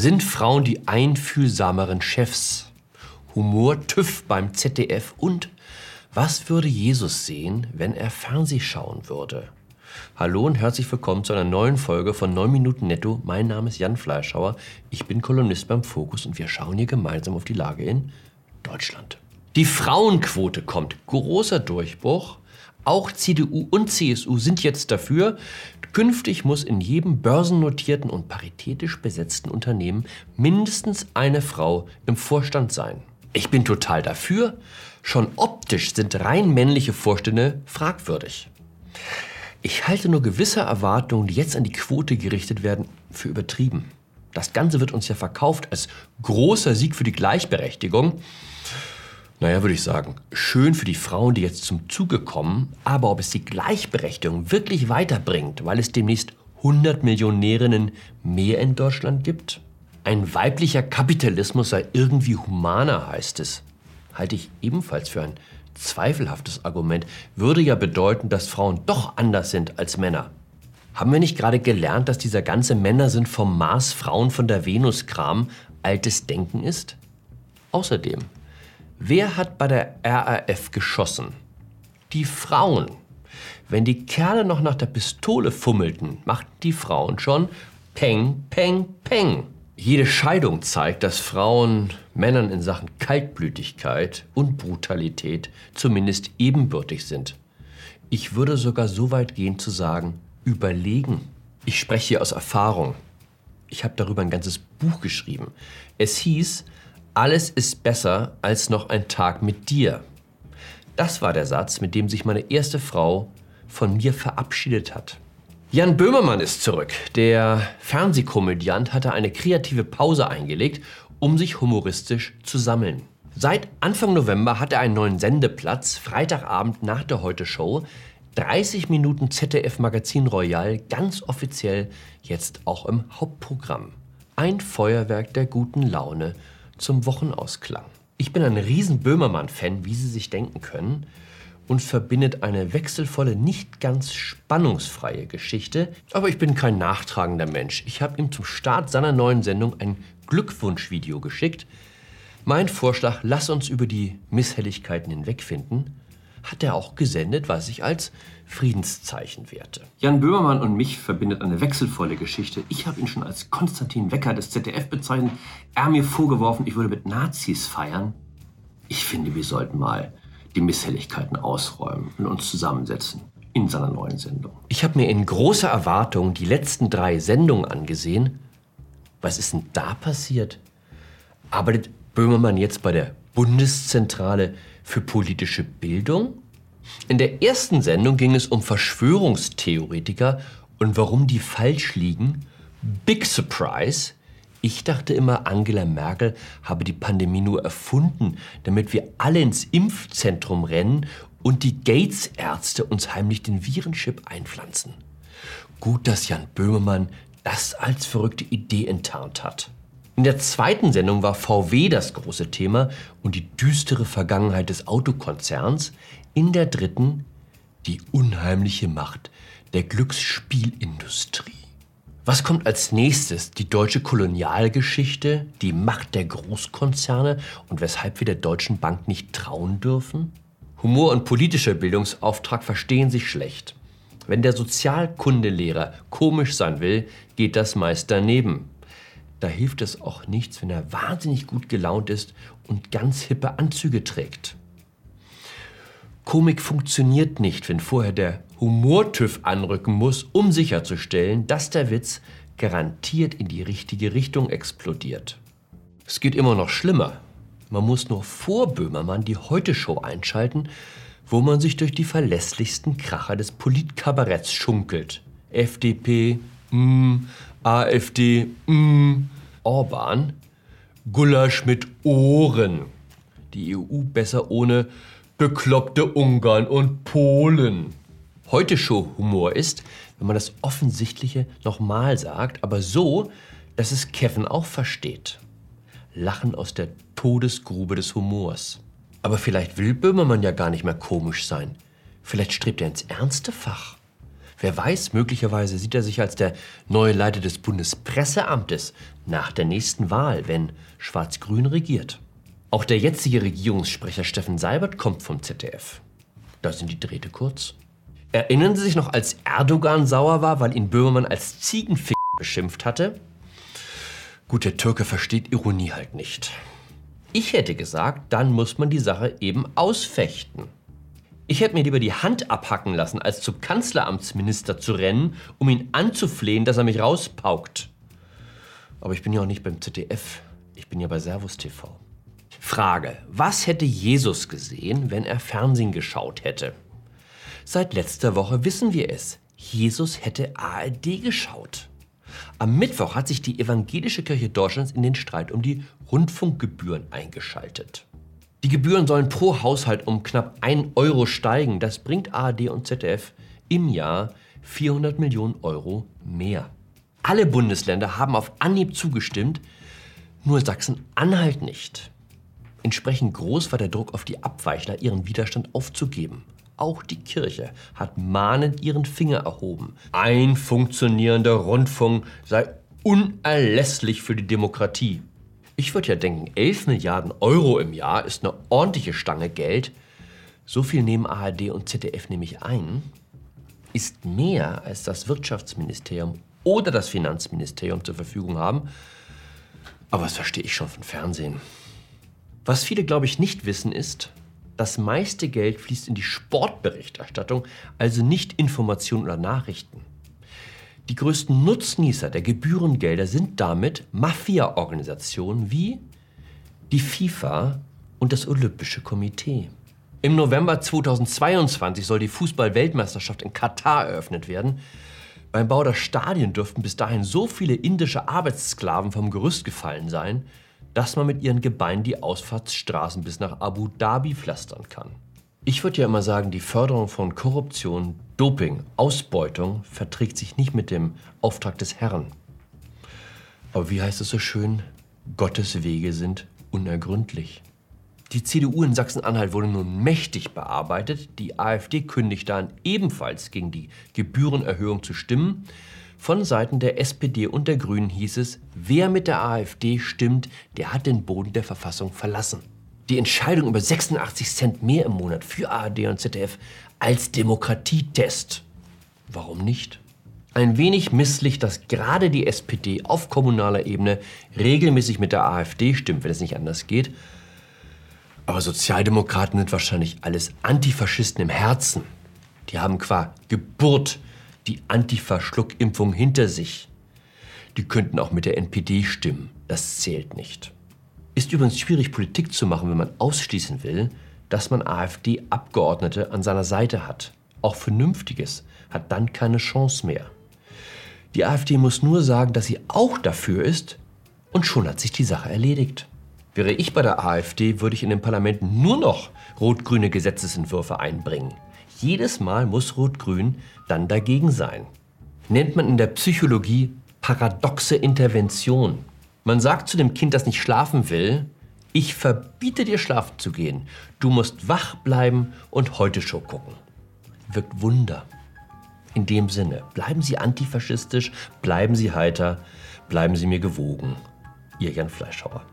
Sind Frauen die einfühlsameren Chefs? Humor TÜV beim ZDF und was würde Jesus sehen, wenn er Fernseh schauen würde? Hallo und herzlich willkommen zu einer neuen Folge von 9 Minuten Netto. Mein Name ist Jan Fleischhauer. Ich bin Kolumnist beim Fokus und wir schauen hier gemeinsam auf die Lage in Deutschland. Die Frauenquote kommt. Großer Durchbruch. Auch CDU und CSU sind jetzt dafür. Künftig muss in jedem börsennotierten und paritätisch besetzten Unternehmen mindestens eine Frau im Vorstand sein. Ich bin total dafür. Schon optisch sind rein männliche Vorstände fragwürdig. Ich halte nur gewisse Erwartungen, die jetzt an die Quote gerichtet werden, für übertrieben. Das Ganze wird uns ja verkauft als großer Sieg für die Gleichberechtigung. Naja, würde ich sagen, schön für die Frauen, die jetzt zum Zuge kommen, aber ob es die Gleichberechtigung wirklich weiterbringt, weil es demnächst 100 Millionärinnen mehr in Deutschland gibt? Ein weiblicher Kapitalismus sei irgendwie humaner, heißt es. Halte ich ebenfalls für ein zweifelhaftes Argument, würde ja bedeuten, dass Frauen doch anders sind als Männer. Haben wir nicht gerade gelernt, dass dieser ganze Männer sind vom Mars, Frauen von der Venus-Kram altes Denken ist? Außerdem, Wer hat bei der RAF geschossen? Die Frauen. Wenn die Kerle noch nach der Pistole fummelten, machten die Frauen schon Peng, Peng, Peng. Jede Scheidung zeigt, dass Frauen Männern in Sachen Kaltblütigkeit und Brutalität zumindest ebenbürtig sind. Ich würde sogar so weit gehen zu sagen, überlegen. Ich spreche hier aus Erfahrung. Ich habe darüber ein ganzes Buch geschrieben. Es hieß alles ist besser als noch ein Tag mit dir. Das war der Satz, mit dem sich meine erste Frau von mir verabschiedet hat. Jan Böhmermann ist zurück. Der Fernsehkomödiant hatte eine kreative Pause eingelegt, um sich humoristisch zu sammeln. Seit Anfang November hat er einen neuen Sendeplatz, Freitagabend nach der Heute-Show. 30 Minuten ZDF Magazin Royal, ganz offiziell jetzt auch im Hauptprogramm. Ein Feuerwerk der guten Laune zum Wochenausklang. Ich bin ein riesen Böhmermann-Fan, wie Sie sich denken können, und verbindet eine wechselvolle, nicht ganz spannungsfreie Geschichte. Aber ich bin kein nachtragender Mensch. Ich habe ihm zum Start seiner neuen Sendung ein Glückwunschvideo geschickt. Mein Vorschlag, lass uns über die Misshelligkeiten hinwegfinden, hat er auch gesendet, was ich als Friedenszeichen werte. Jan Böhmermann und mich verbindet eine wechselvolle Geschichte. Ich habe ihn schon als Konstantin Wecker des ZDF bezeichnet. Er hat mir vorgeworfen, ich würde mit Nazis feiern. Ich finde, wir sollten mal die Misshelligkeiten ausräumen und uns zusammensetzen in seiner neuen Sendung. Ich habe mir in großer Erwartung die letzten drei Sendungen angesehen. Was ist denn da passiert? Arbeitet Böhmermann jetzt bei der Bundeszentrale für politische Bildung? In der ersten Sendung ging es um Verschwörungstheoretiker und warum die falsch liegen. Big Surprise. Ich dachte immer, Angela Merkel habe die Pandemie nur erfunden, damit wir alle ins Impfzentrum rennen und die Gates-Ärzte uns heimlich den Virenchip einpflanzen. Gut, dass Jan Böhmermann das als verrückte Idee enttarnt hat. In der zweiten Sendung war VW das große Thema und die düstere Vergangenheit des Autokonzerns. In der dritten die unheimliche Macht der Glücksspielindustrie. Was kommt als nächstes? Die deutsche Kolonialgeschichte, die Macht der Großkonzerne und weshalb wir der Deutschen Bank nicht trauen dürfen? Humor und politischer Bildungsauftrag verstehen sich schlecht. Wenn der Sozialkundelehrer komisch sein will, geht das meist daneben da hilft es auch nichts, wenn er wahnsinnig gut gelaunt ist und ganz hippe Anzüge trägt. Komik funktioniert nicht, wenn vorher der Humortüv anrücken muss, um sicherzustellen, dass der Witz garantiert in die richtige Richtung explodiert. Es geht immer noch schlimmer. Man muss nur vor Böhmermann die Heute-Show einschalten, wo man sich durch die verlässlichsten Kracher des Politkabaretts schunkelt. FDP, mm, AfD, mm, Orban, Gulasch mit Ohren. Die EU besser ohne bekloppte Ungarn und Polen. Heute Show-Humor ist, wenn man das Offensichtliche nochmal sagt, aber so, dass es Kevin auch versteht. Lachen aus der Todesgrube des Humors. Aber vielleicht will Böhmermann ja gar nicht mehr komisch sein. Vielleicht strebt er ins ernste Fach. Wer weiß, möglicherweise sieht er sich als der neue Leiter des Bundespresseamtes nach der nächsten Wahl, wenn Schwarz-Grün regiert. Auch der jetzige Regierungssprecher Steffen Seibert kommt vom ZDF. Da sind die Drähte kurz. Erinnern Sie sich noch, als Erdogan sauer war, weil ihn Böhmermann als Ziegenfick beschimpft hatte? Gut, der Türke versteht Ironie halt nicht. Ich hätte gesagt, dann muss man die Sache eben ausfechten. Ich hätte mir lieber die Hand abhacken lassen, als zum Kanzleramtsminister zu rennen, um ihn anzuflehen, dass er mich rauspaukt. Aber ich bin ja auch nicht beim ZDF. Ich bin ja bei Servus TV. Frage: Was hätte Jesus gesehen, wenn er Fernsehen geschaut hätte? Seit letzter Woche wissen wir es. Jesus hätte ARD geschaut. Am Mittwoch hat sich die Evangelische Kirche Deutschlands in den Streit um die Rundfunkgebühren eingeschaltet. Die Gebühren sollen pro Haushalt um knapp 1 Euro steigen. Das bringt ARD und ZDF im Jahr 400 Millionen Euro mehr. Alle Bundesländer haben auf Anhieb zugestimmt, nur Sachsen-Anhalt nicht. Entsprechend groß war der Druck auf die Abweichler, ihren Widerstand aufzugeben. Auch die Kirche hat mahnend ihren Finger erhoben. Ein funktionierender Rundfunk sei unerlässlich für die Demokratie. Ich würde ja denken, 11 Milliarden Euro im Jahr ist eine ordentliche Stange Geld. So viel nehmen ARD und ZDF nämlich ein. Ist mehr, als das Wirtschaftsministerium oder das Finanzministerium zur Verfügung haben. Aber das verstehe ich schon von Fernsehen. Was viele, glaube ich, nicht wissen, ist, das meiste Geld fließt in die Sportberichterstattung, also nicht Informationen oder Nachrichten. Die größten Nutznießer der Gebührengelder sind damit Mafia-Organisationen wie die FIFA und das Olympische Komitee. Im November 2022 soll die Fußball-Weltmeisterschaft in Katar eröffnet werden. Beim Bau der Stadien dürften bis dahin so viele indische Arbeitssklaven vom Gerüst gefallen sein, dass man mit ihren Gebeinen die Ausfahrtsstraßen bis nach Abu Dhabi pflastern kann. Ich würde ja immer sagen, die Förderung von Korruption, Doping, Ausbeutung verträgt sich nicht mit dem Auftrag des Herrn. Aber wie heißt es so schön? Gottes Wege sind unergründlich. Die CDU in Sachsen-Anhalt wurde nun mächtig bearbeitet. Die AfD kündigte an, ebenfalls gegen die Gebührenerhöhung zu stimmen. Von Seiten der SPD und der Grünen hieß es, wer mit der AfD stimmt, der hat den Boden der Verfassung verlassen. Die Entscheidung über 86 Cent mehr im Monat für ARD und ZDF als Demokratietest. Warum nicht? Ein wenig misslich, dass gerade die SPD auf kommunaler Ebene regelmäßig mit der AfD stimmt, wenn es nicht anders geht. Aber Sozialdemokraten sind wahrscheinlich alles Antifaschisten im Herzen. Die haben qua Geburt die Antifa-Schluckimpfung hinter sich. Die könnten auch mit der NPD stimmen. Das zählt nicht. Ist übrigens schwierig, Politik zu machen, wenn man ausschließen will, dass man AfD-Abgeordnete an seiner Seite hat. Auch Vernünftiges hat dann keine Chance mehr. Die AfD muss nur sagen, dass sie auch dafür ist, und schon hat sich die Sache erledigt. Wäre ich bei der AfD, würde ich in den Parlamenten nur noch rot-grüne Gesetzesentwürfe einbringen. Jedes Mal muss Rot-Grün dann dagegen sein. Nennt man in der Psychologie paradoxe Intervention. Man sagt zu dem Kind, das nicht schlafen will, ich verbiete dir schlafen zu gehen. Du musst wach bleiben und heute Show gucken. Wirkt Wunder. In dem Sinne, bleiben Sie antifaschistisch, bleiben Sie heiter, bleiben Sie mir gewogen. Ihr Jan Fleischhauer.